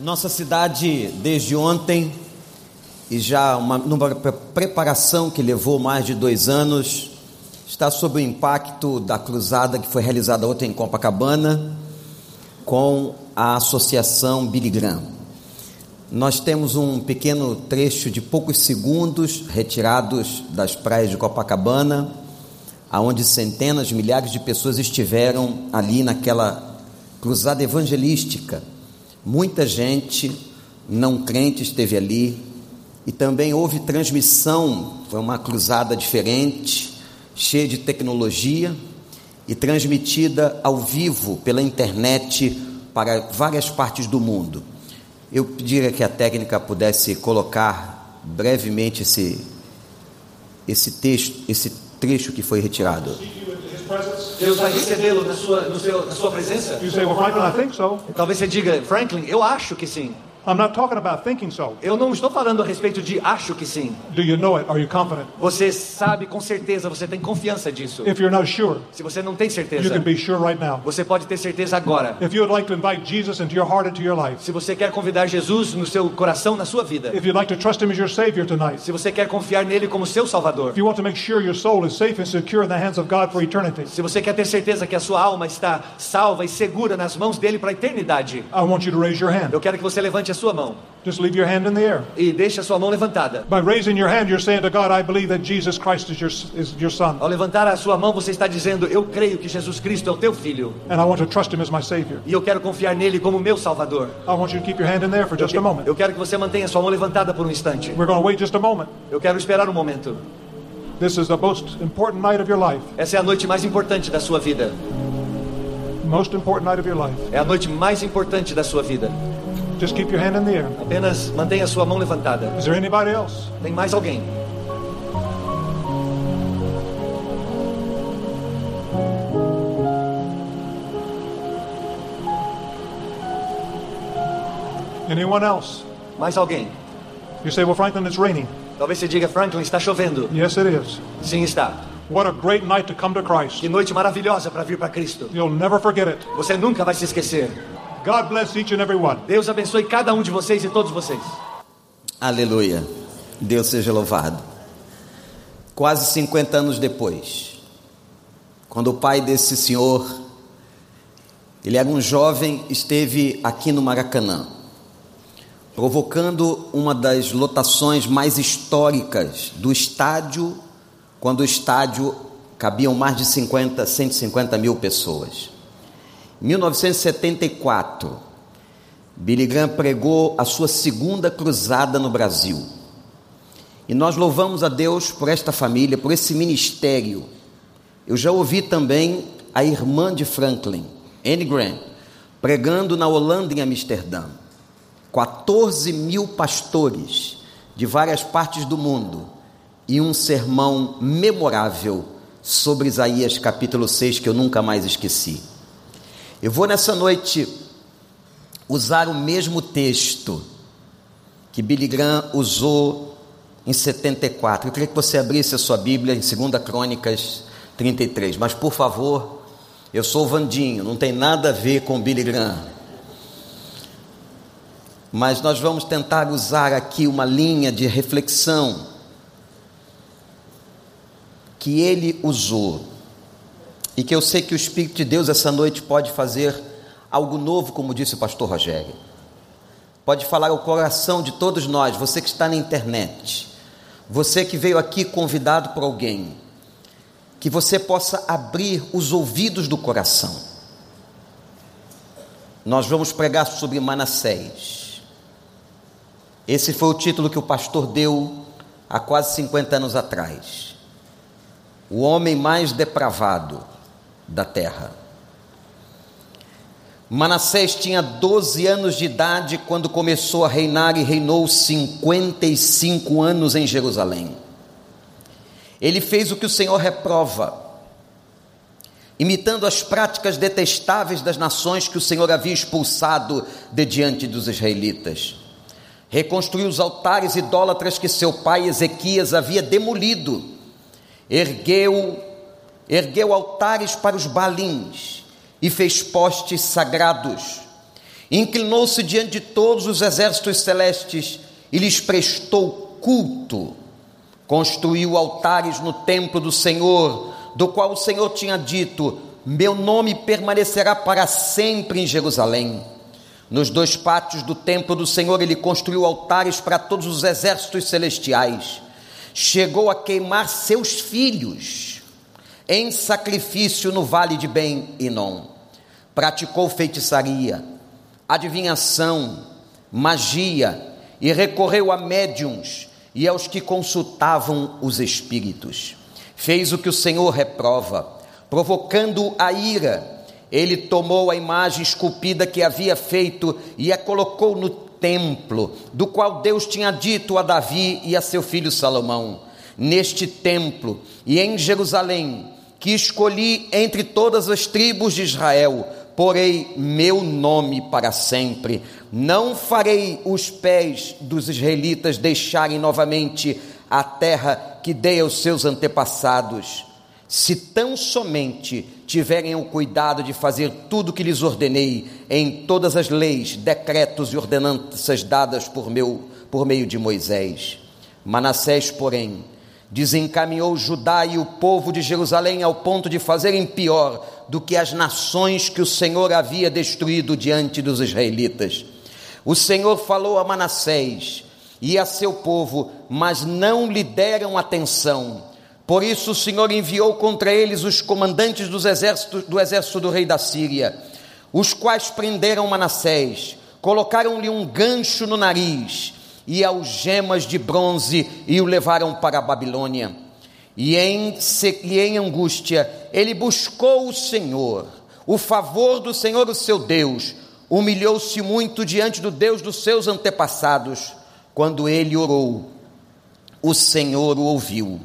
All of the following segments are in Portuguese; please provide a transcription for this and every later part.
Nossa cidade, desde ontem, e já uma, numa preparação que levou mais de dois anos, está sob o impacto da cruzada que foi realizada ontem em Copacabana com a Associação Billy Graham. Nós temos um pequeno trecho de poucos segundos retirados das praias de Copacabana, aonde centenas, milhares de pessoas estiveram ali naquela cruzada evangelística Muita gente não crente esteve ali e também houve transmissão, foi uma cruzada diferente, cheia de tecnologia e transmitida ao vivo pela internet para várias partes do mundo. Eu pediria que a técnica pudesse colocar brevemente esse esse texto, esse trecho que foi retirado. Deus vai recebê-lo na sua, no seu, na sua presença? You say, well, Franklin, I think so. Talvez você diga, Franklin, eu acho que sim. I'm not talking about thinking so. Eu não estou falando a respeito de acho que sim. Do you know it? Are you confident? Você sabe com certeza, você tem confiança disso. If you're not sure, Se você não tem you certeza, can be sure right now. você pode ter certeza agora. If you would like to invite Jesus into your heart, into your life, Se você quer convidar Jesus no seu coração, na sua vida. if you'd like to trust Him as your Savior tonight, Se você quer confiar nele como seu Salvador. if you want to make sure your soul is safe and secure in the hands of God for eternity, Se você quer ter certeza que a sua alma está salva e segura nas mãos dele para a eternidade. I want you to raise your hand. Eu quero que você levante a sua mão Just leave your hand in the air. e deixe a sua mão levantada. By raising your hand, you're saying to God, I believe that Jesus Christ is your, is your Son, Ao levantar a sua mão, você está dizendo: Eu creio que Jesus Cristo é o teu filho and I want to trust Him as my Savior. e eu quero confiar nele como meu Salvador. I want you to keep your hand in there for just a moment. Eu quero que você mantenha sua mão levantada por um instante. We're going to wait just a moment. Eu quero esperar um momento. This is the most important night of your life. Essa é a noite mais importante da sua vida. Most important night of your life. É a noite mais importante da sua vida. Just keep your hand in the air. Apenas mantenha sua mão levantada. Is there anybody else? Tem mais alguém? Anyone else? Mais alguém? You say, well, Franklin, it's raining. Talvez você diga: Franklin, está chovendo. Yes, it is. Sim, está. What a great night to come to Christ. Que noite maravilhosa para vir para Cristo. You'll never forget it. Você nunca vai se esquecer. God bless each and every one. Deus abençoe cada um de vocês e todos vocês. Aleluia. Deus seja louvado. Quase 50 anos depois, quando o pai desse senhor, ele era um jovem, esteve aqui no Maracanã, provocando uma das lotações mais históricas do estádio, quando o estádio cabiam mais de 50, 150 mil pessoas. Em 1974, Billy Graham pregou a sua segunda cruzada no Brasil. E nós louvamos a Deus por esta família, por esse ministério. Eu já ouvi também a irmã de Franklin, Anne Graham, pregando na Holanda, em Amsterdã. 14 mil pastores de várias partes do mundo e um sermão memorável sobre Isaías capítulo 6 que eu nunca mais esqueci. Eu vou nessa noite usar o mesmo texto que Billy Graham usou em 74. Eu queria que você abrisse a sua Bíblia em 2 Crônicas 33, mas por favor, eu sou o Vandinho, não tem nada a ver com Billy Graham. Mas nós vamos tentar usar aqui uma linha de reflexão que ele usou e que eu sei que o Espírito de Deus essa noite pode fazer algo novo, como disse o pastor Rogério. Pode falar ao coração de todos nós, você que está na internet, você que veio aqui convidado por alguém, que você possa abrir os ouvidos do coração. Nós vamos pregar sobre Manassés. Esse foi o título que o pastor deu há quase 50 anos atrás. O homem mais depravado da terra. Manassés tinha 12 anos de idade quando começou a reinar e reinou 55 anos em Jerusalém. Ele fez o que o Senhor reprova, imitando as práticas detestáveis das nações que o Senhor havia expulsado de diante dos israelitas. Reconstruiu os altares idólatras que seu pai Ezequias havia demolido. Ergueu ergueu altares para os balins e fez postes sagrados. inclinou-se diante de todos os exércitos celestes e lhes prestou culto. Construiu altares no templo do Senhor, do qual o Senhor tinha dito: Meu nome permanecerá para sempre em Jerusalém. Nos dois pátios do templo do Senhor, ele construiu altares para todos os exércitos celestiais. Chegou a queimar seus filhos em sacrifício no vale de Ben Inon. Praticou feitiçaria, adivinhação, magia e recorreu a médiums e aos que consultavam os espíritos. Fez o que o Senhor reprova, provocando a ira ele tomou a imagem esculpida que havia feito e a colocou no templo, do qual Deus tinha dito a Davi e a seu filho Salomão: Neste templo e em Jerusalém, que escolhi entre todas as tribos de Israel, porei meu nome para sempre. Não farei os pés dos israelitas deixarem novamente a terra que dei aos seus antepassados se tão somente tiverem o cuidado de fazer tudo o que lhes ordenei em todas as leis, decretos e ordenanças dadas por, meu, por meio de Moisés. Manassés, porém, desencaminhou Judá e o povo de Jerusalém ao ponto de fazerem pior do que as nações que o Senhor havia destruído diante dos israelitas. O Senhor falou a Manassés e a seu povo, mas não lhe deram atenção por isso o Senhor enviou contra eles os comandantes dos exércitos, do exército do rei da Síria, os quais prenderam Manassés, colocaram-lhe um gancho no nariz e algemas de bronze e o levaram para a Babilônia. E em, e em angústia ele buscou o Senhor, o favor do Senhor, o seu Deus, humilhou-se muito diante do Deus dos seus antepassados. Quando ele orou, o Senhor o ouviu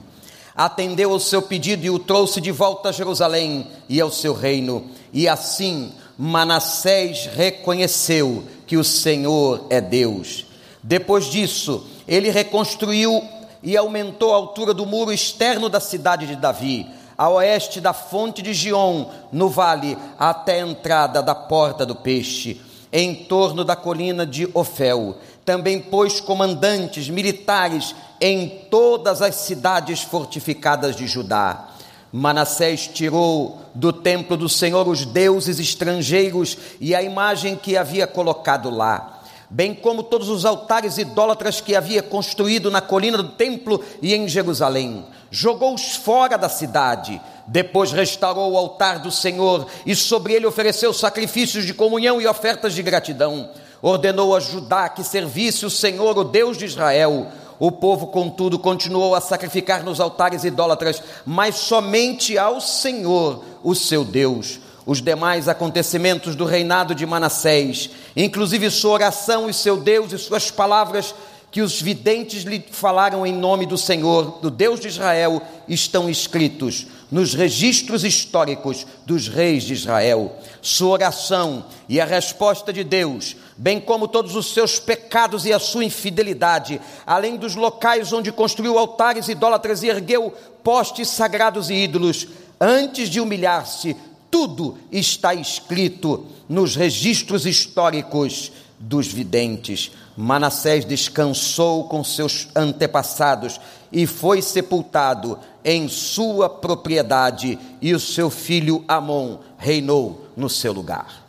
atendeu ao seu pedido e o trouxe de volta a Jerusalém e ao seu reino. E assim Manassés reconheceu que o Senhor é Deus. Depois disso, ele reconstruiu e aumentou a altura do muro externo da cidade de Davi, a oeste da fonte de Gion, no vale, até a entrada da porta do peixe, em torno da colina de Ofel. Também pôs comandantes militares em todas as cidades fortificadas de Judá. Manassés tirou do templo do Senhor os deuses estrangeiros e a imagem que havia colocado lá, bem como todos os altares idólatras que havia construído na colina do templo e em Jerusalém. Jogou-os fora da cidade. Depois restaurou o altar do Senhor e sobre ele ofereceu sacrifícios de comunhão e ofertas de gratidão. Ordenou a Judá que servisse o Senhor, o Deus de Israel o povo, contudo, continuou a sacrificar nos altares idólatras, mas somente ao Senhor, o seu Deus. Os demais acontecimentos do reinado de Manassés, inclusive sua oração e seu Deus e suas palavras que os videntes lhe falaram em nome do Senhor, do Deus de Israel, estão escritos nos registros históricos dos reis de Israel. Sua oração e a resposta de Deus, bem como todos os seus pecados e a sua infidelidade, além dos locais onde construiu altares idólatras e ergueu postes sagrados e ídolos, antes de humilhar-se, tudo está escrito nos registros históricos dos videntes. Manassés descansou com seus antepassados e foi sepultado em sua propriedade, e o seu filho Amon reinou no seu lugar.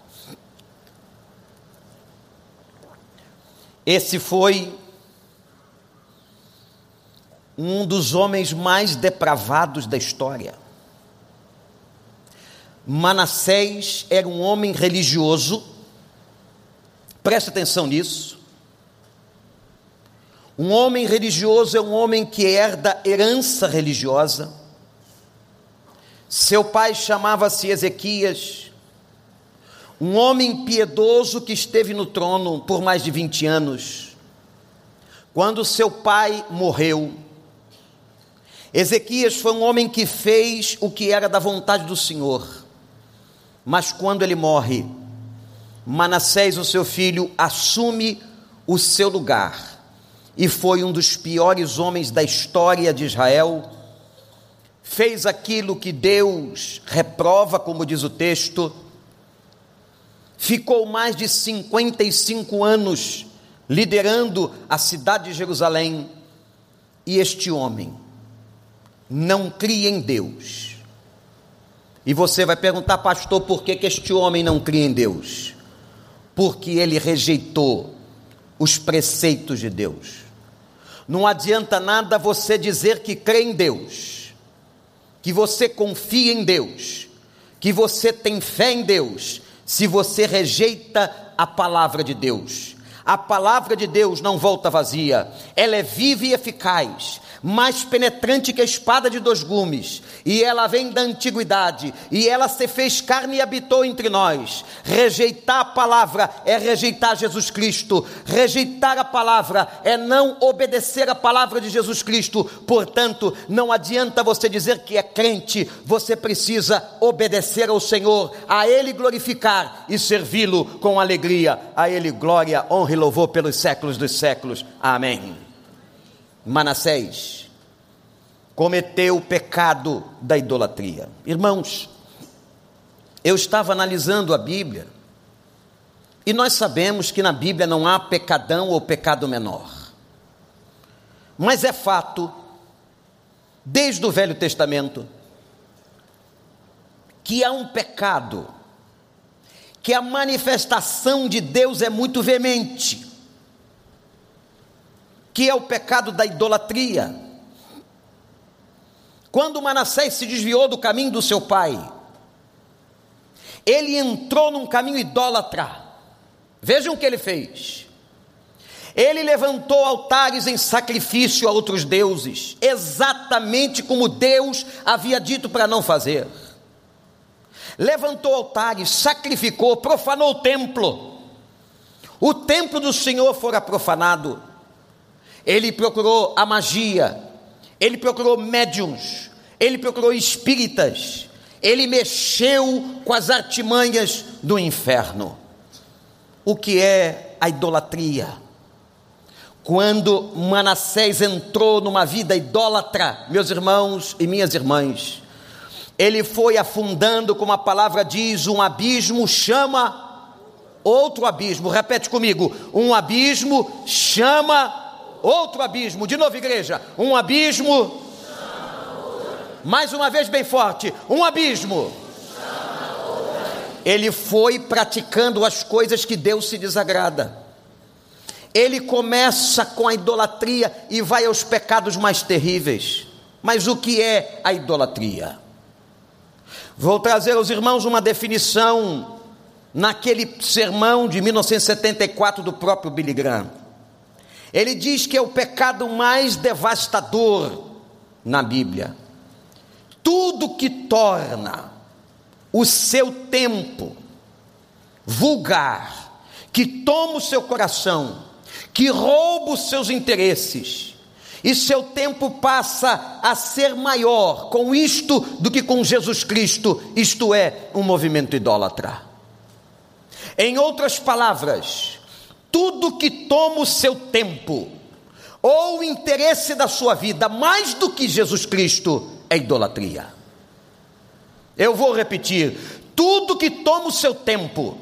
Esse foi um dos homens mais depravados da história. Manassés era um homem religioso, preste atenção nisso. Um homem religioso é um homem que herda herança religiosa. Seu pai chamava-se Ezequias, um homem piedoso que esteve no trono por mais de 20 anos. Quando seu pai morreu, Ezequias foi um homem que fez o que era da vontade do Senhor, mas quando ele morre, Manassés, o seu filho, assume o seu lugar e foi um dos piores homens da história de Israel. Fez aquilo que Deus reprova, como diz o texto, ficou mais de 55 anos liderando a cidade de Jerusalém, e este homem não cria em Deus. E você vai perguntar, pastor, por que, que este homem não cria em Deus? Porque ele rejeitou os preceitos de Deus. Não adianta nada você dizer que crê em Deus, que você confia em Deus, que você tem fé em Deus, se você rejeita a palavra de Deus. A palavra de Deus não volta vazia, ela é viva e eficaz, mais penetrante que a espada de dois gumes, e ela vem da antiguidade, e ela se fez carne e habitou entre nós. Rejeitar a palavra é rejeitar Jesus Cristo, rejeitar a palavra é não obedecer a palavra de Jesus Cristo. Portanto, não adianta você dizer que é crente, você precisa obedecer ao Senhor, a Ele glorificar e servi-lo com alegria. A Ele glória, honra e louvor pelos séculos dos séculos. Amém. Manassés cometeu o pecado da idolatria. Irmãos, eu estava analisando a Bíblia e nós sabemos que na Bíblia não há pecadão ou pecado menor. Mas é fato, desde o Velho Testamento, que há um pecado, que a manifestação de Deus é muito veemente que é o pecado da idolatria. Quando Manassés se desviou do caminho do seu pai, ele entrou num caminho idólatra. Vejam o que ele fez. Ele levantou altares em sacrifício a outros deuses, exatamente como Deus havia dito para não fazer. Levantou altares, sacrificou, profanou o templo. O templo do Senhor fora profanado ele procurou a magia, ele procurou médiums, ele procurou espíritas, ele mexeu com as artimanhas do inferno. O que é a idolatria? Quando Manassés entrou numa vida idólatra, meus irmãos e minhas irmãs, ele foi afundando, como a palavra diz, um abismo chama outro abismo. Repete comigo: um abismo chama outro abismo. De novo, igreja, um abismo. Mais uma vez, bem forte: um abismo. Ele foi praticando as coisas que Deus se desagrada. Ele começa com a idolatria e vai aos pecados mais terríveis. Mas o que é a idolatria? Vou trazer aos irmãos uma definição naquele sermão de 1974 do próprio Billy Graham. Ele diz que é o pecado mais devastador na Bíblia. Tudo que torna o seu tempo vulgar, que toma o seu coração, que rouba os seus interesses, e seu tempo passa a ser maior com isto do que com Jesus Cristo, isto é, um movimento idólatra. Em outras palavras, tudo que toma o seu tempo, ou o interesse da sua vida, mais do que Jesus Cristo, é idolatria. Eu vou repetir: tudo que toma o seu tempo,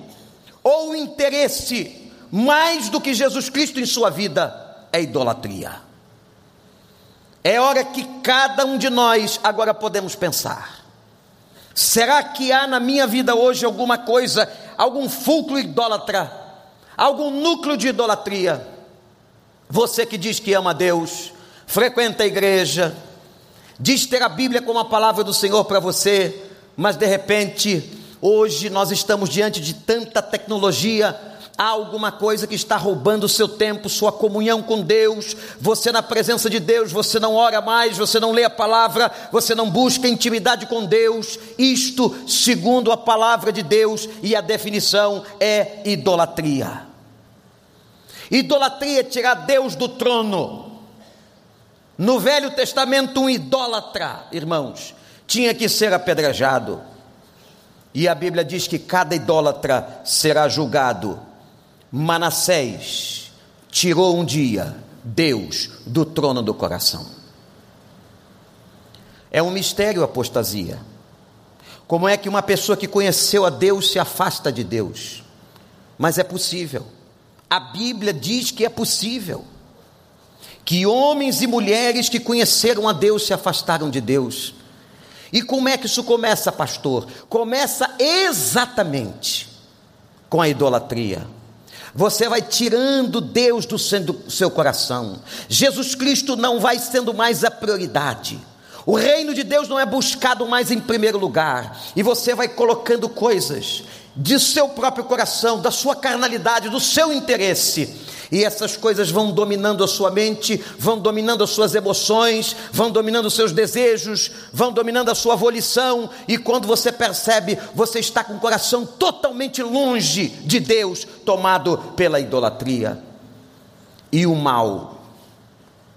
ou o interesse, mais do que Jesus Cristo em sua vida, é idolatria. É hora que cada um de nós agora podemos pensar: será que há na minha vida hoje alguma coisa, algum fulcro idólatra? Algum núcleo de idolatria. Você que diz que ama Deus, frequenta a igreja, diz ter a Bíblia como a palavra do Senhor para você, mas de repente, hoje nós estamos diante de tanta tecnologia, há alguma coisa que está roubando o seu tempo, sua comunhão com Deus, você na presença de Deus, você não ora mais, você não lê a palavra, você não busca intimidade com Deus, isto segundo a palavra de Deus, e a definição é idolatria. Idolatria é tirar Deus do trono. No Velho Testamento, um idólatra, irmãos, tinha que ser apedrejado. E a Bíblia diz que cada idólatra será julgado. Manassés tirou um dia Deus do trono do coração. É um mistério a apostasia. Como é que uma pessoa que conheceu a Deus se afasta de Deus? mas é possível. A Bíblia diz que é possível. Que homens e mulheres que conheceram a Deus se afastaram de Deus. E como é que isso começa, pastor? Começa exatamente com a idolatria. Você vai tirando Deus do seu coração. Jesus Cristo não vai sendo mais a prioridade. O reino de Deus não é buscado mais em primeiro lugar. E você vai colocando coisas de seu próprio coração, da sua carnalidade, do seu interesse. E essas coisas vão dominando a sua mente, vão dominando as suas emoções, vão dominando os seus desejos, vão dominando a sua volição, e quando você percebe, você está com o coração totalmente longe de Deus, tomado pela idolatria. E o mal,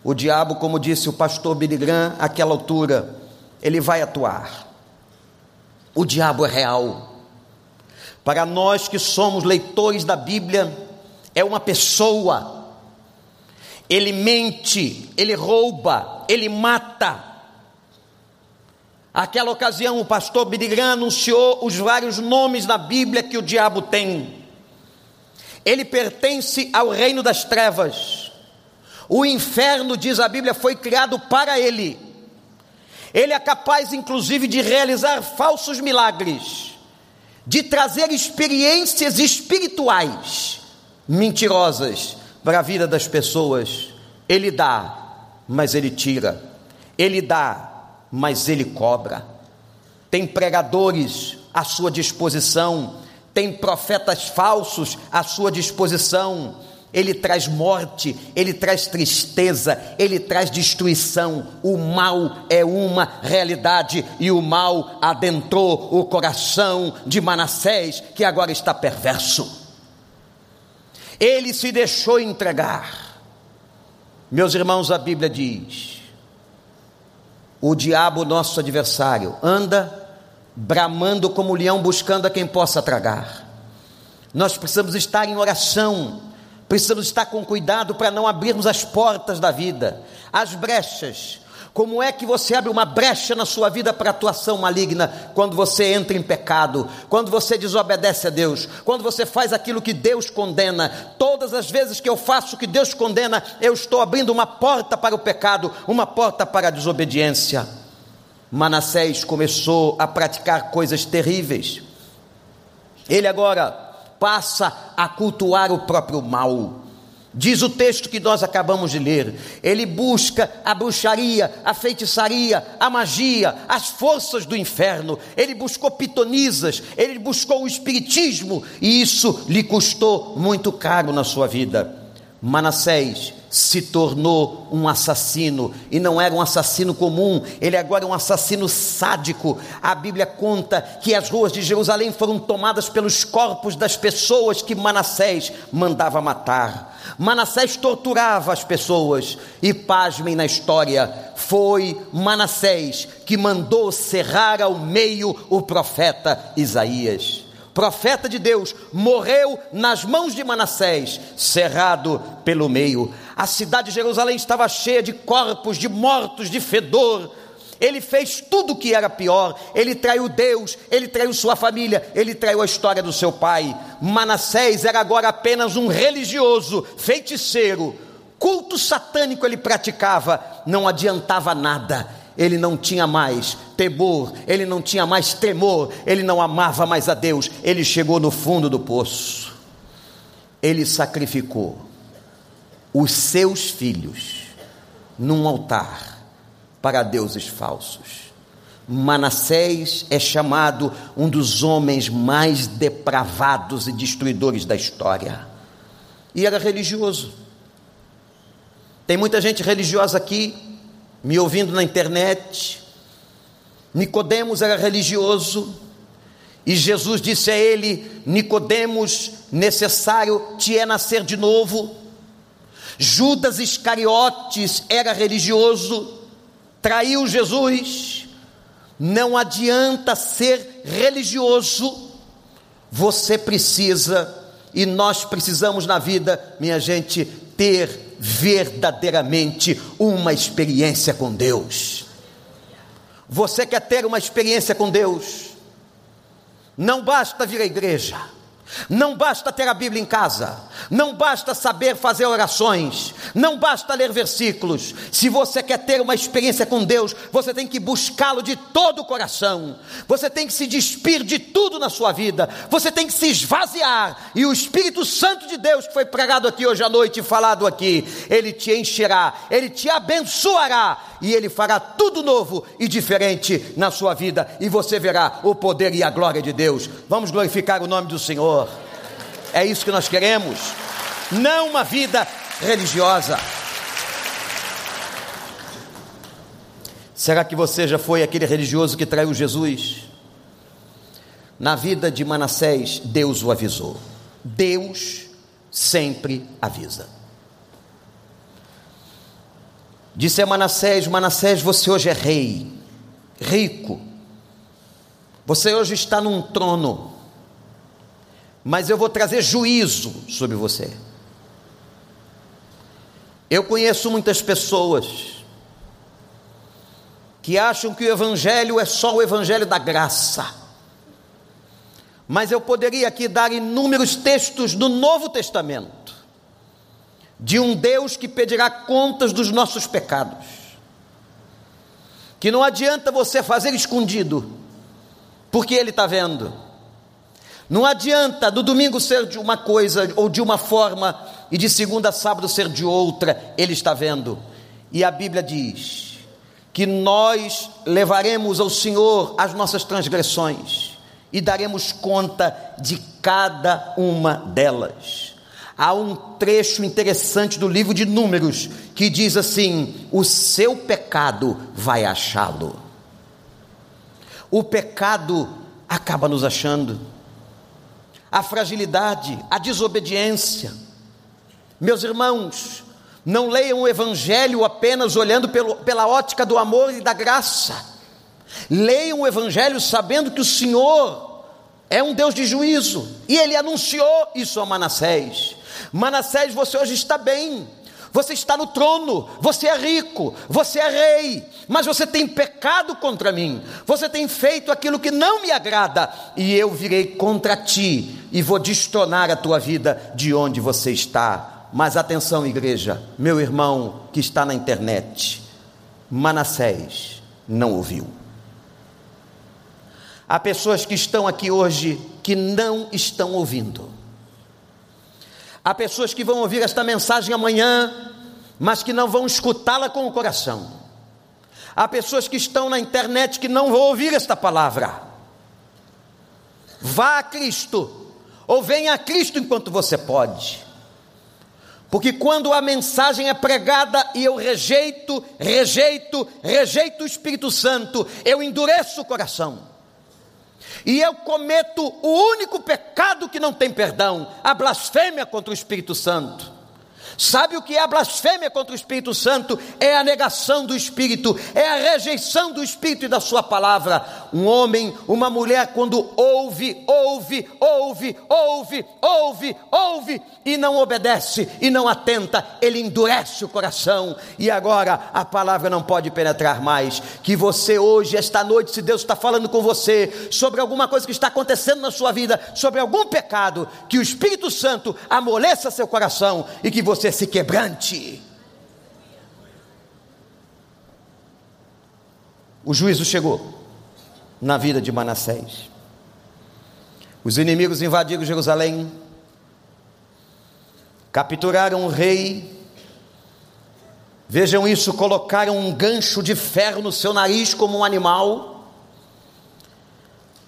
o diabo, como disse o pastor Billy Graham, àquela altura, ele vai atuar. O diabo é real. Para nós que somos leitores da Bíblia, é uma pessoa. Ele mente, ele rouba, ele mata. Aquela ocasião, o pastor Bidigan anunciou os vários nomes na Bíblia que o diabo tem. Ele pertence ao reino das trevas. O inferno, diz a Bíblia, foi criado para ele. Ele é capaz, inclusive, de realizar falsos milagres, de trazer experiências espirituais mentirosas para a vida das pessoas. Ele dá, mas ele tira. Ele dá, mas ele cobra. Tem pregadores à sua disposição, tem profetas falsos à sua disposição. Ele traz morte, ele traz tristeza, ele traz destruição. O mal é uma realidade e o mal adentrou o coração de Manassés, que agora está perverso ele se deixou entregar. Meus irmãos, a Bíblia diz: o diabo, nosso adversário, anda bramando como leão buscando a quem possa tragar. Nós precisamos estar em oração, precisamos estar com cuidado para não abrirmos as portas da vida, as brechas, como é que você abre uma brecha na sua vida para atuação maligna quando você entra em pecado, quando você desobedece a Deus, quando você faz aquilo que Deus condena? Todas as vezes que eu faço o que Deus condena, eu estou abrindo uma porta para o pecado, uma porta para a desobediência. Manassés começou a praticar coisas terríveis. Ele agora passa a cultuar o próprio mal. Diz o texto que nós acabamos de ler. Ele busca a bruxaria, a feitiçaria, a magia, as forças do inferno. Ele buscou pitonisas, ele buscou o espiritismo, e isso lhe custou muito caro na sua vida. Manassés se tornou um assassino, e não era um assassino comum, ele agora é um assassino sádico. A Bíblia conta que as ruas de Jerusalém foram tomadas pelos corpos das pessoas que Manassés mandava matar. Manassés torturava as pessoas, e pasmem na história, foi Manassés que mandou cerrar ao meio o profeta Isaías profeta de Deus, morreu nas mãos de Manassés, cerrado pelo meio. A cidade de Jerusalém estava cheia de corpos, de mortos, de fedor. Ele fez tudo o que era pior. Ele traiu Deus, ele traiu sua família, ele traiu a história do seu pai. Manassés era agora apenas um religioso, feiticeiro. Culto satânico ele praticava, não adiantava nada ele não tinha mais temor, ele não tinha mais temor, ele não amava mais a Deus, ele chegou no fundo do poço. Ele sacrificou os seus filhos num altar para deuses falsos. Manassés é chamado um dos homens mais depravados e destruidores da história. E era religioso. Tem muita gente religiosa aqui me ouvindo na internet. Nicodemos era religioso e Jesus disse a ele: Nicodemos, necessário te é nascer de novo. Judas Iscariotes era religioso, traiu Jesus. Não adianta ser religioso, você precisa, e nós precisamos na vida, minha gente, ter verdadeiramente uma experiência com Deus. Você quer ter uma experiência com Deus? Não basta vir à igreja, Não basta ter a Bíblia em casa, não basta saber fazer orações, não basta ler versículos. Se você quer ter uma experiência com Deus, você tem que buscá-lo de todo o coração, você tem que se despir de tudo na sua vida, você tem que se esvaziar, e o Espírito Santo de Deus, que foi pregado aqui hoje à noite e falado aqui, ele te encherá, ele te abençoará, e ele fará tudo novo e diferente na sua vida, e você verá o poder e a glória de Deus. Vamos glorificar o nome do Senhor. É isso que nós queremos, não uma vida religiosa. Será que você já foi aquele religioso que traiu Jesus? Na vida de Manassés, Deus o avisou. Deus sempre avisa. Disse a Manassés: Manassés, você hoje é rei, rico. Você hoje está num trono mas eu vou trazer juízo sobre você. Eu conheço muitas pessoas que acham que o Evangelho é só o Evangelho da graça. Mas eu poderia aqui dar inúmeros textos do Novo Testamento, de um Deus que pedirá contas dos nossos pecados, que não adianta você fazer escondido, porque Ele está vendo não adianta do domingo ser de uma coisa ou de uma forma e de segunda a sábado ser de outra, ele está vendo. E a Bíblia diz que nós levaremos ao Senhor as nossas transgressões e daremos conta de cada uma delas. Há um trecho interessante do livro de Números que diz assim: o seu pecado vai achá-lo. O pecado acaba nos achando a fragilidade, a desobediência. Meus irmãos, não leiam o Evangelho apenas olhando pelo, pela ótica do amor e da graça. Leiam o Evangelho sabendo que o Senhor é um Deus de juízo. E ele anunciou isso a Manassés. Manassés, você hoje está bem você está no trono, você é rico, você é rei, mas você tem pecado contra mim, você tem feito aquilo que não me agrada, e eu virei contra ti e vou destronar a tua vida de onde você está. Mas atenção, igreja, meu irmão que está na internet, Manassés não ouviu. Há pessoas que estão aqui hoje que não estão ouvindo. Há pessoas que vão ouvir esta mensagem amanhã, mas que não vão escutá-la com o coração. Há pessoas que estão na internet que não vão ouvir esta palavra. Vá a Cristo, ou venha a Cristo enquanto você pode. Porque quando a mensagem é pregada e eu rejeito, rejeito, rejeito o Espírito Santo, eu endureço o coração e eu cometo o único pecado que não tem perdão, a blasfêmia contra o Espírito Santo. Sabe o que é a blasfêmia contra o Espírito Santo? É a negação do Espírito, é a rejeição do Espírito e da Sua palavra. Um homem, uma mulher, quando ouve, ouve, ouve, ouve, ouve, ouve e não obedece e não atenta, ele endurece o coração e agora a palavra não pode penetrar mais. Que você hoje, esta noite, se Deus está falando com você sobre alguma coisa que está acontecendo na sua vida, sobre algum pecado, que o Espírito Santo amoleça seu coração e que você você se quebrante. O juízo chegou na vida de Manassés. Os inimigos invadiram Jerusalém, capturaram o rei. Vejam isso, colocaram um gancho de ferro no seu nariz como um animal.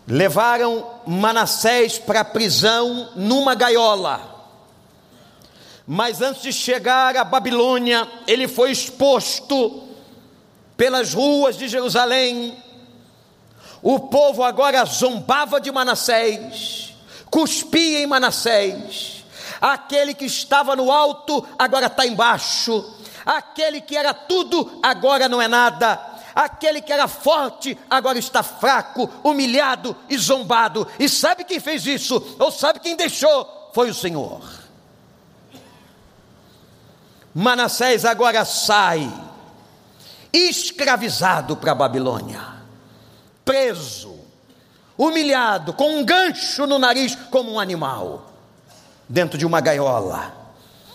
Levaram Manassés para a prisão numa gaiola. Mas antes de chegar à Babilônia, ele foi exposto pelas ruas de Jerusalém. O povo agora zombava de Manassés, cuspia em Manassés. Aquele que estava no alto agora está embaixo. Aquele que era tudo agora não é nada. Aquele que era forte agora está fraco, humilhado e zombado. E sabe quem fez isso? Ou sabe quem deixou? Foi o Senhor. Manassés agora sai, escravizado para a Babilônia, preso. humilhado, com um gancho no nariz, como um animal, dentro de uma gaiola,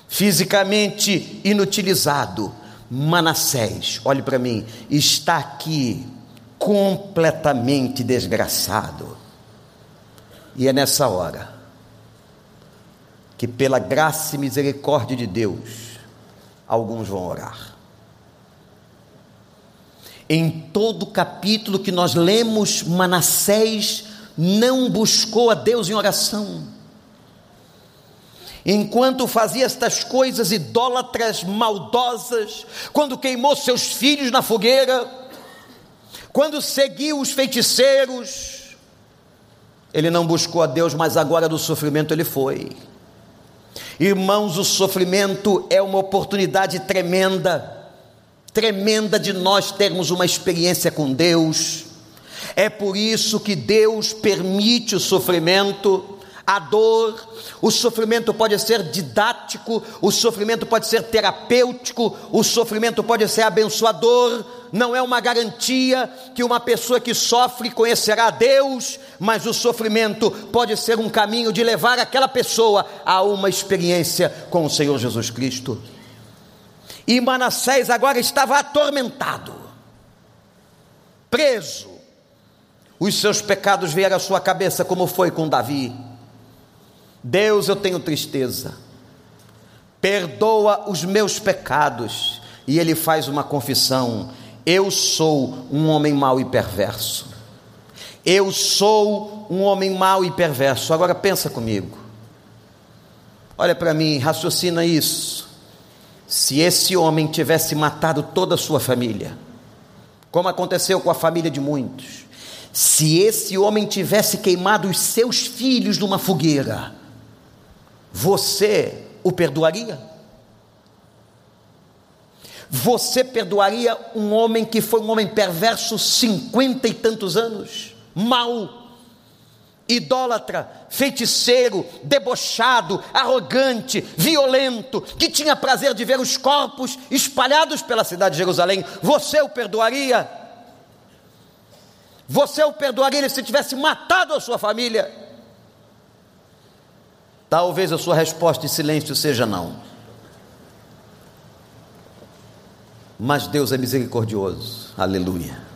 fisicamente inutilizado. Manassés, olhe para mim, está aqui completamente desgraçado. E é nessa hora que, pela graça e misericórdia de Deus, alguns vão orar. Em todo capítulo que nós lemos, Manassés não buscou a Deus em oração. Enquanto fazia estas coisas idólatras, maldosas, quando queimou seus filhos na fogueira, quando seguiu os feiticeiros, ele não buscou a Deus, mas agora do sofrimento ele foi. Irmãos, o sofrimento é uma oportunidade tremenda tremenda de nós termos uma experiência com Deus. É por isso que Deus permite o sofrimento, a dor. O sofrimento pode ser didático, o sofrimento pode ser terapêutico, o sofrimento pode ser abençoador. Não é uma garantia que uma pessoa que sofre conhecerá a Deus, mas o sofrimento pode ser um caminho de levar aquela pessoa a uma experiência com o Senhor Jesus Cristo. E Manassés agora estava atormentado, preso. Os seus pecados vieram à sua cabeça, como foi com Davi. Deus, eu tenho tristeza, perdoa os meus pecados. E ele faz uma confissão: Eu sou um homem mau e perverso. Eu sou um homem mau e perverso. Agora pensa comigo. Olha para mim, raciocina isso se esse homem tivesse matado toda a sua família, como aconteceu com a família de muitos, se esse homem tivesse queimado os seus filhos numa fogueira, você o perdoaria? Você perdoaria um homem que foi um homem perverso cinquenta e tantos anos, mau, idólatra, feiticeiro, debochado, arrogante, violento, que tinha prazer de ver os corpos espalhados pela cidade de Jerusalém, você o perdoaria? Você o perdoaria se tivesse matado a sua família? Talvez a sua resposta em silêncio seja não. Mas Deus é misericordioso. Aleluia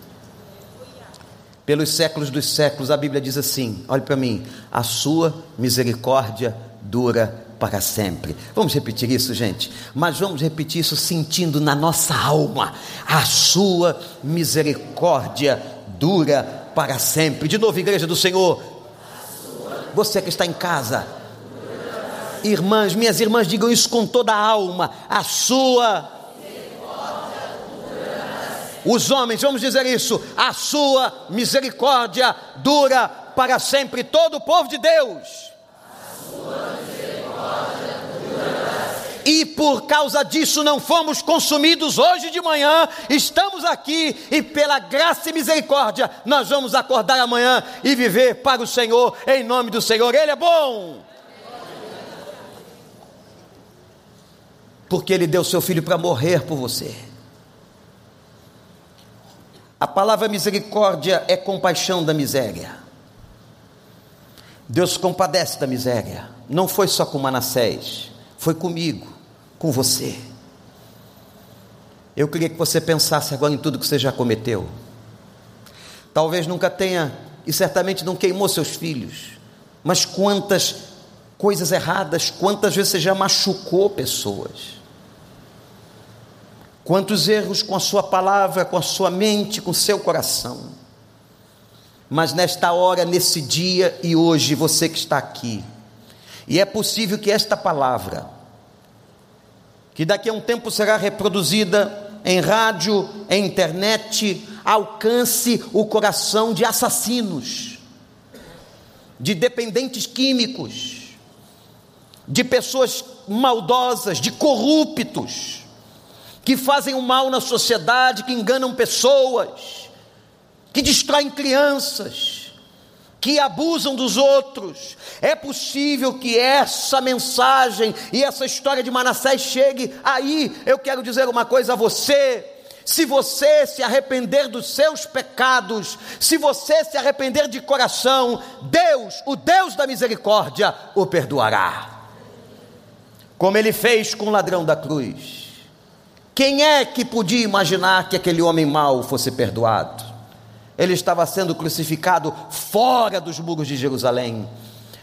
pelos séculos dos séculos, a Bíblia diz assim: olhe para mim, a sua misericórdia dura para sempre. Vamos repetir isso, gente, mas vamos repetir isso sentindo na nossa alma: a sua misericórdia dura para sempre. De novo, igreja do Senhor, você que está em casa, irmãs, minhas irmãs, digam isso com toda a alma: a sua os homens, vamos dizer isso, a sua misericórdia dura para sempre. Todo o povo de Deus. E por causa disso não fomos consumidos hoje de manhã, estamos aqui e pela graça e misericórdia nós vamos acordar amanhã e viver para o Senhor, em nome do Senhor. Ele é bom. Porque Ele deu seu filho para morrer por você. A palavra misericórdia é compaixão da miséria. Deus compadece da miséria. Não foi só com Manassés, foi comigo, com você. Eu queria que você pensasse agora em tudo que você já cometeu. Talvez nunca tenha, e certamente não queimou seus filhos, mas quantas coisas erradas, quantas vezes você já machucou pessoas. Quantos erros com a sua palavra, com a sua mente, com o seu coração. Mas nesta hora, nesse dia e hoje, você que está aqui, e é possível que esta palavra, que daqui a um tempo será reproduzida em rádio, em internet, alcance o coração de assassinos, de dependentes químicos, de pessoas maldosas, de corruptos que fazem o mal na sociedade, que enganam pessoas, que distraem crianças, que abusam dos outros. É possível que essa mensagem e essa história de Manassés chegue aí. Eu quero dizer uma coisa a você. se você se arrepender dos seus pecados, se você se arrepender de coração, Deus, o Deus da misericórdia, o perdoará. Como ele fez com o ladrão da cruz. Quem é que podia imaginar que aquele homem mau fosse perdoado? Ele estava sendo crucificado fora dos muros de Jerusalém,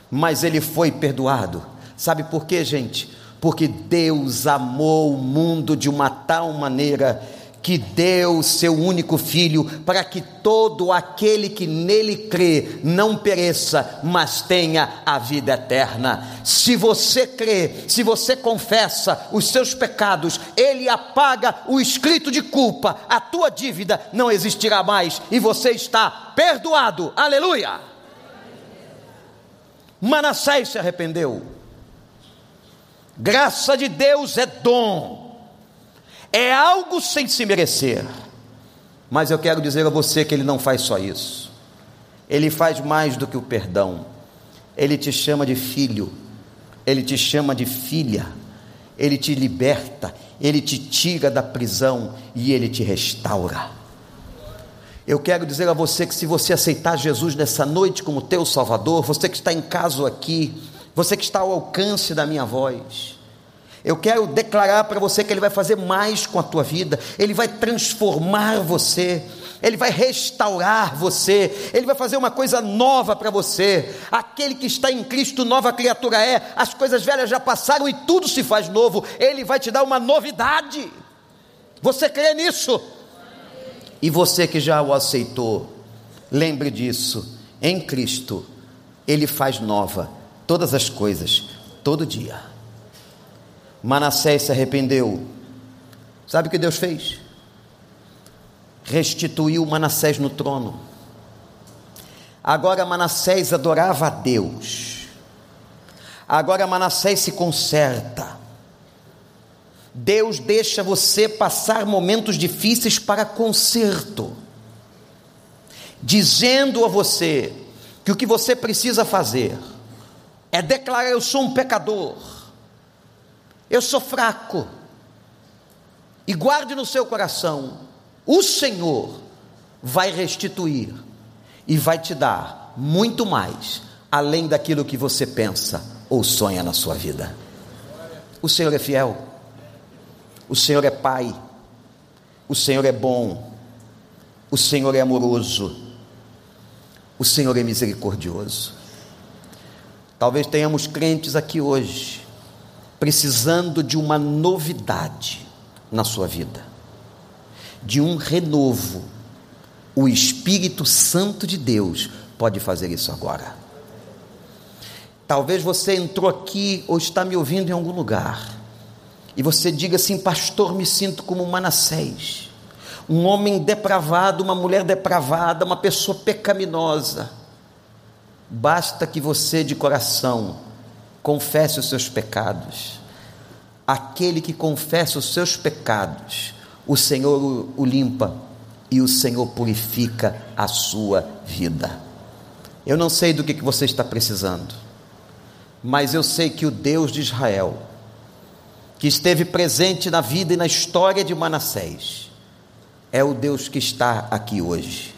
mas ele foi perdoado. Sabe por quê, gente? Porque Deus amou o mundo de uma tal maneira que deu seu único filho para que todo aquele que nele crê não pereça, mas tenha a vida eterna. Se você crê, se você confessa os seus pecados, ele apaga o escrito de culpa, a tua dívida não existirá mais e você está perdoado. Aleluia! Manassés se arrependeu. Graça de Deus é dom é algo sem se merecer. Mas eu quero dizer a você que ele não faz só isso. Ele faz mais do que o perdão. Ele te chama de filho. Ele te chama de filha. Ele te liberta, ele te tira da prisão e ele te restaura. Eu quero dizer a você que se você aceitar Jesus nessa noite como teu Salvador, você que está em casa aqui, você que está ao alcance da minha voz, eu quero declarar para você que Ele vai fazer mais com a tua vida, Ele vai transformar você, Ele vai restaurar você, Ele vai fazer uma coisa nova para você. Aquele que está em Cristo, nova criatura é, as coisas velhas já passaram e tudo se faz novo, Ele vai te dar uma novidade. Você crê nisso? E você que já o aceitou, lembre disso, em Cristo, Ele faz nova todas as coisas, todo dia. Manassés se arrependeu. Sabe o que Deus fez? Restituiu Manassés no trono. Agora Manassés adorava a Deus. Agora Manassés se conserta. Deus deixa você passar momentos difíceis para conserto, dizendo a você que o que você precisa fazer é declarar: Eu sou um pecador eu sou fraco. E guarde no seu coração: o Senhor vai restituir e vai te dar muito mais, além daquilo que você pensa ou sonha na sua vida. O Senhor é fiel, o Senhor é Pai, o Senhor é bom, o Senhor é amoroso, o Senhor é misericordioso. Talvez tenhamos crentes aqui hoje precisando de uma novidade na sua vida, de um renovo. O Espírito Santo de Deus pode fazer isso agora. Talvez você entrou aqui ou está me ouvindo em algum lugar e você diga assim, pastor, me sinto como Manassés, um homem depravado, uma mulher depravada, uma pessoa pecaminosa. Basta que você de coração confesse os seus pecados. Aquele que confessa os seus pecados, o Senhor o limpa e o Senhor purifica a sua vida. Eu não sei do que, você está precisando, mas eu sei que o Deus de Israel, que esteve presente na vida e na história de Manassés, é o Deus que está aqui hoje.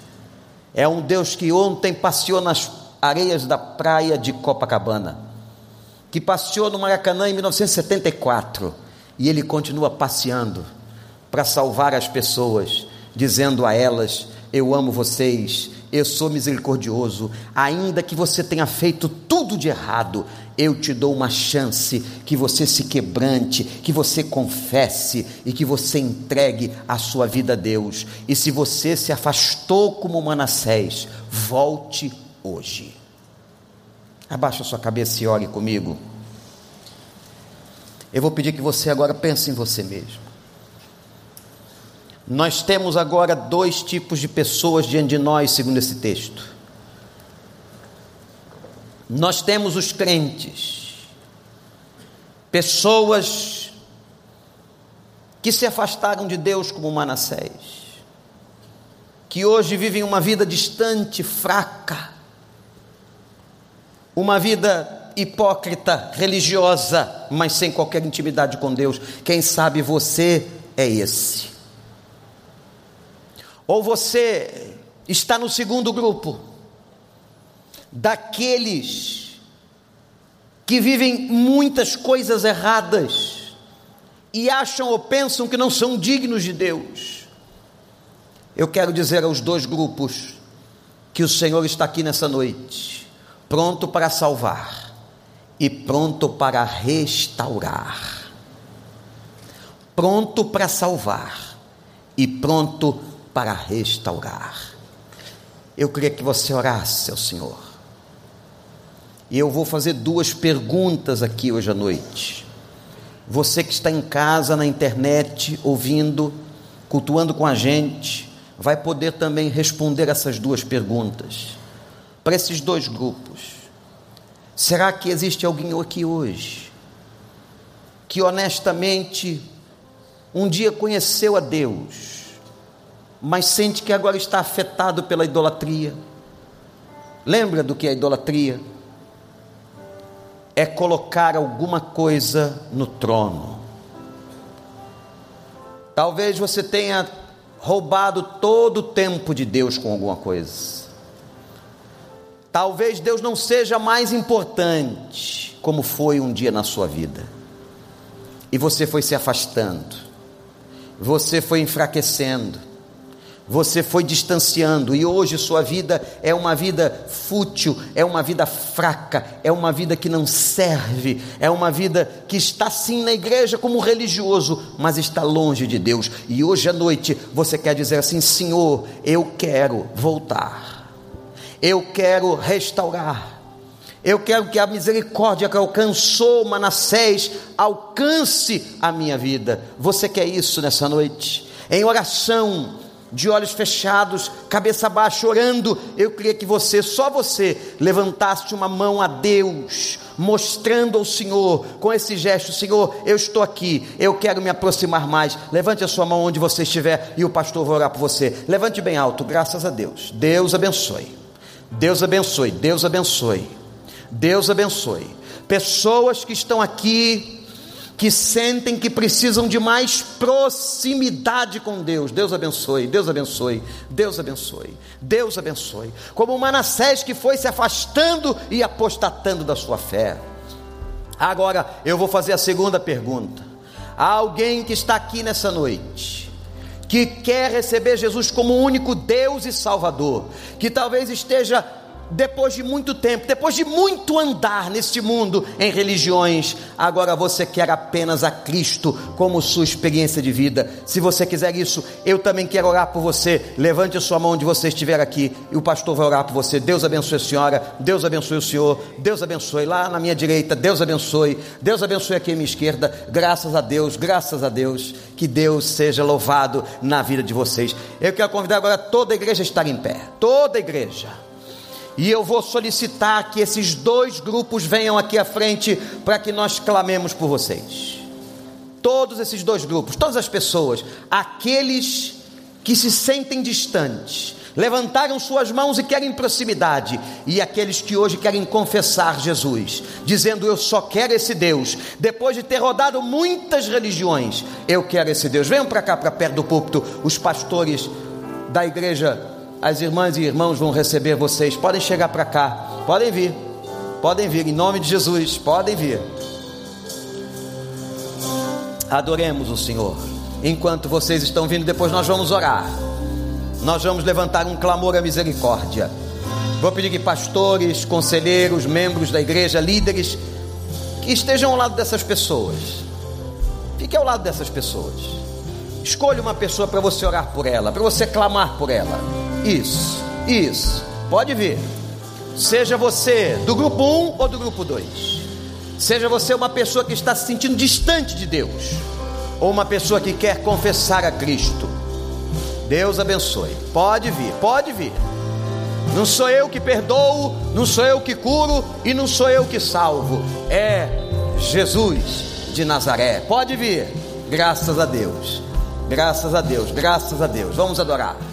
É um Deus que ontem passeou nas areias da praia de Copacabana que passeou no Maracanã em 1974 e ele continua passeando para salvar as pessoas, dizendo a elas: Eu amo vocês, eu sou misericordioso, ainda que você tenha feito tudo de errado, eu te dou uma chance que você se quebrante, que você confesse e que você entregue a sua vida a Deus. E se você se afastou como Manassés, volte hoje. Abaixa sua cabeça e ore comigo. Eu vou pedir que você agora pense em você mesmo. Nós temos agora dois tipos de pessoas diante de nós, segundo esse texto. Nós temos os crentes, pessoas que se afastaram de Deus como Manassés, que hoje vivem uma vida distante, fraca, uma vida hipócrita, religiosa, mas sem qualquer intimidade com Deus. Quem sabe você é esse. Ou você está no segundo grupo, daqueles que vivem muitas coisas erradas e acham ou pensam que não são dignos de Deus. Eu quero dizer aos dois grupos que o Senhor está aqui nessa noite, pronto para salvar e pronto para restaurar. Pronto para salvar e pronto para restaurar. Eu queria que você orasse ao Senhor. E eu vou fazer duas perguntas aqui hoje à noite. Você que está em casa, na internet, ouvindo, cultuando com a gente, vai poder também responder essas duas perguntas. Para esses dois grupos. Será que existe alguém aqui hoje que honestamente um dia conheceu a Deus, mas sente que agora está afetado pela idolatria? Lembra do que é idolatria? É colocar alguma coisa no trono. Talvez você tenha roubado todo o tempo de Deus com alguma coisa. Talvez Deus não seja mais importante como foi um dia na sua vida. E você foi se afastando, você foi enfraquecendo, você foi distanciando, e hoje sua vida é uma vida fútil, é uma vida fraca, é uma vida que não serve, é uma vida que está sim na igreja como religioso, mas está longe de Deus. E hoje à noite você quer dizer assim: Senhor, eu quero voltar eu quero restaurar. Eu quero que a misericórdia que alcançou Manassés alcance a minha vida. Você quer isso nessa noite? Em oração, de olhos fechados, cabeça baixa, orando, eu queria que você, só você, levantasse uma mão a Deus, mostrando ao Senhor, com esse gesto: Senhor, eu estou aqui, eu quero me aproximar mais. Levante a sua mão onde você estiver e o pastor vai orar por você. Levante bem alto, graças a Deus. Deus abençoe. Deus abençoe, Deus abençoe, Deus abençoe. Pessoas que estão aqui, que sentem que precisam de mais proximidade com Deus. Deus abençoe, Deus abençoe, Deus abençoe, Deus abençoe. Como Manassés que foi se afastando e apostatando da sua fé. Agora eu vou fazer a segunda pergunta. Há alguém que está aqui nessa noite que quer receber Jesus como único Deus e Salvador, que talvez esteja depois de muito tempo, depois de muito andar neste mundo em religiões, agora você quer apenas a Cristo como sua experiência de vida. Se você quiser isso, eu também quero orar por você. Levante a sua mão onde você estiver aqui e o pastor vai orar por você. Deus abençoe a senhora, Deus abençoe o senhor, Deus abençoe lá na minha direita, Deus abençoe, Deus abençoe aqui à minha esquerda. Graças a Deus, graças a Deus, que Deus seja louvado na vida de vocês. Eu quero convidar agora toda a igreja a estar em pé, toda a igreja. E eu vou solicitar que esses dois grupos venham aqui à frente para que nós clamemos por vocês. Todos esses dois grupos, todas as pessoas, aqueles que se sentem distantes, levantaram suas mãos e querem proximidade, e aqueles que hoje querem confessar Jesus, dizendo: Eu só quero esse Deus, depois de ter rodado muitas religiões, eu quero esse Deus. Venham para cá, para perto do púlpito, os pastores da igreja as irmãs e irmãos vão receber vocês. Podem chegar para cá, podem vir, podem vir, em nome de Jesus, podem vir. Adoremos o Senhor. Enquanto vocês estão vindo, depois nós vamos orar. Nós vamos levantar um clamor à misericórdia. Vou pedir que pastores, conselheiros, membros da igreja, líderes, que estejam ao lado dessas pessoas. Fique ao lado dessas pessoas. Escolha uma pessoa para você orar por ela, para você clamar por ela. Isso, isso. Pode vir. Seja você do grupo 1 ou do grupo 2. Seja você uma pessoa que está se sentindo distante de Deus, ou uma pessoa que quer confessar a Cristo. Deus abençoe. Pode vir, pode vir. Não sou eu que perdoo, não sou eu que curo e não sou eu que salvo. É Jesus de Nazaré. Pode vir. Graças a Deus. Graças a Deus. Graças a Deus. Vamos adorar.